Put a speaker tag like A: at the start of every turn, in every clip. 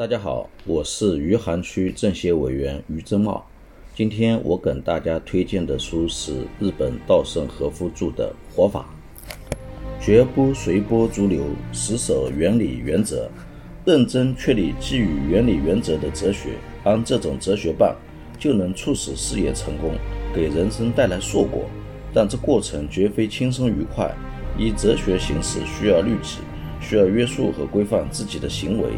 A: 大家好，我是余杭区政协委员余正茂。今天我给大家推荐的书是日本稻盛和夫著的《活法》，绝不随波逐流，死守原理原则，认真确立基于原理原则的哲学，按这种哲学办，就能促使事业成功，给人生带来硕果。但这过程绝非轻松愉快，以哲学形式需要律己，需要约束和规范自己的行为。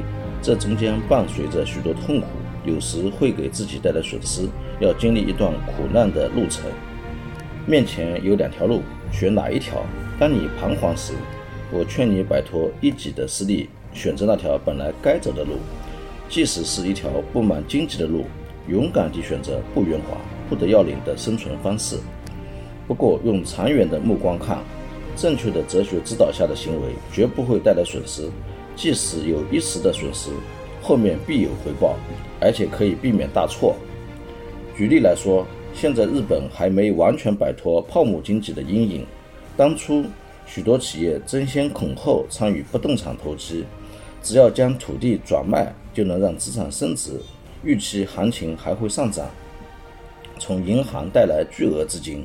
A: 这中间伴随着许多痛苦，有时会给自己带来损失，要经历一段苦难的路程。面前有两条路，选哪一条？当你彷徨时，我劝你摆脱一己的私利，选择那条本来该走的路，即使是一条布满荆棘的路，勇敢地选择不圆滑、不得要领的生存方式。不过，用长远的目光看，正确的哲学指导下的行为绝不会带来损失。即使有一时的损失，后面必有回报，而且可以避免大错。举例来说，现在日本还没完全摆脱泡沫经济的阴影。当初许多企业争先恐后参与不动产投机，只要将土地转卖，就能让资产升值，预期行情还会上涨。从银行带来巨额资金，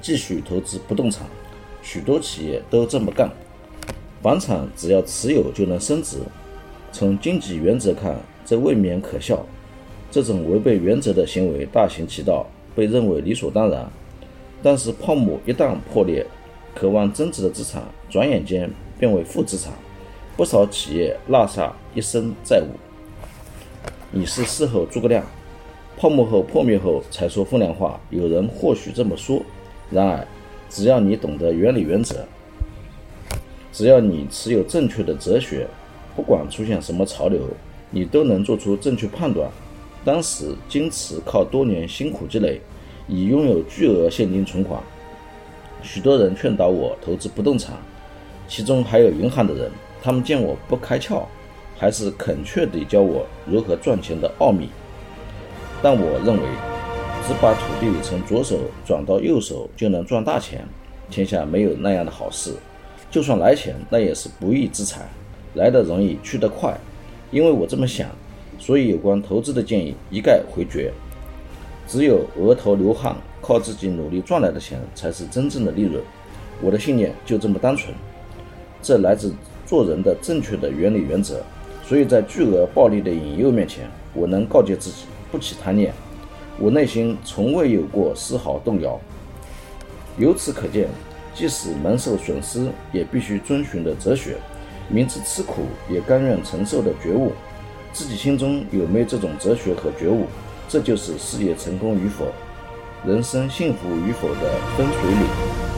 A: 继续投资不动产，许多企业都这么干。房产只要持有就能升值，从经济原则看，这未免可笑。这种违背原则的行为大行其道，被认为理所当然。但是泡沫一旦破裂，渴望增值的资产转眼间变为负资产，不少企业落下一身债务。你是事后诸葛亮，泡沫后破灭后才说风凉话，有人或许这么说。然而，只要你懂得原理原则。只要你持有正确的哲学，不管出现什么潮流，你都能做出正确判断。当时，金池靠多年辛苦积累，已拥有巨额现金存款。许多人劝导我投资不动产，其中还有银行的人。他们见我不开窍，还是恳切地教我如何赚钱的奥秘。但我认为，只把土地从左手转到右手就能赚大钱，天下没有那样的好事。就算来钱，那也是不义之财，来的容易，去得快。因为我这么想，所以有关投资的建议一概回绝。只有额头流汗，靠自己努力赚来的钱，才是真正的利润。我的信念就这么单纯，这来自做人的正确的原理原则。所以在巨额暴利的引诱面前，我能告诫自己不起贪念。我内心从未有过丝毫动摇。由此可见。即使蒙受损失，也必须遵循的哲学；明知吃苦，也甘愿承受的觉悟。自己心中有没有这种哲学和觉悟，这就是事业成功与否、人生幸福与否的分水岭。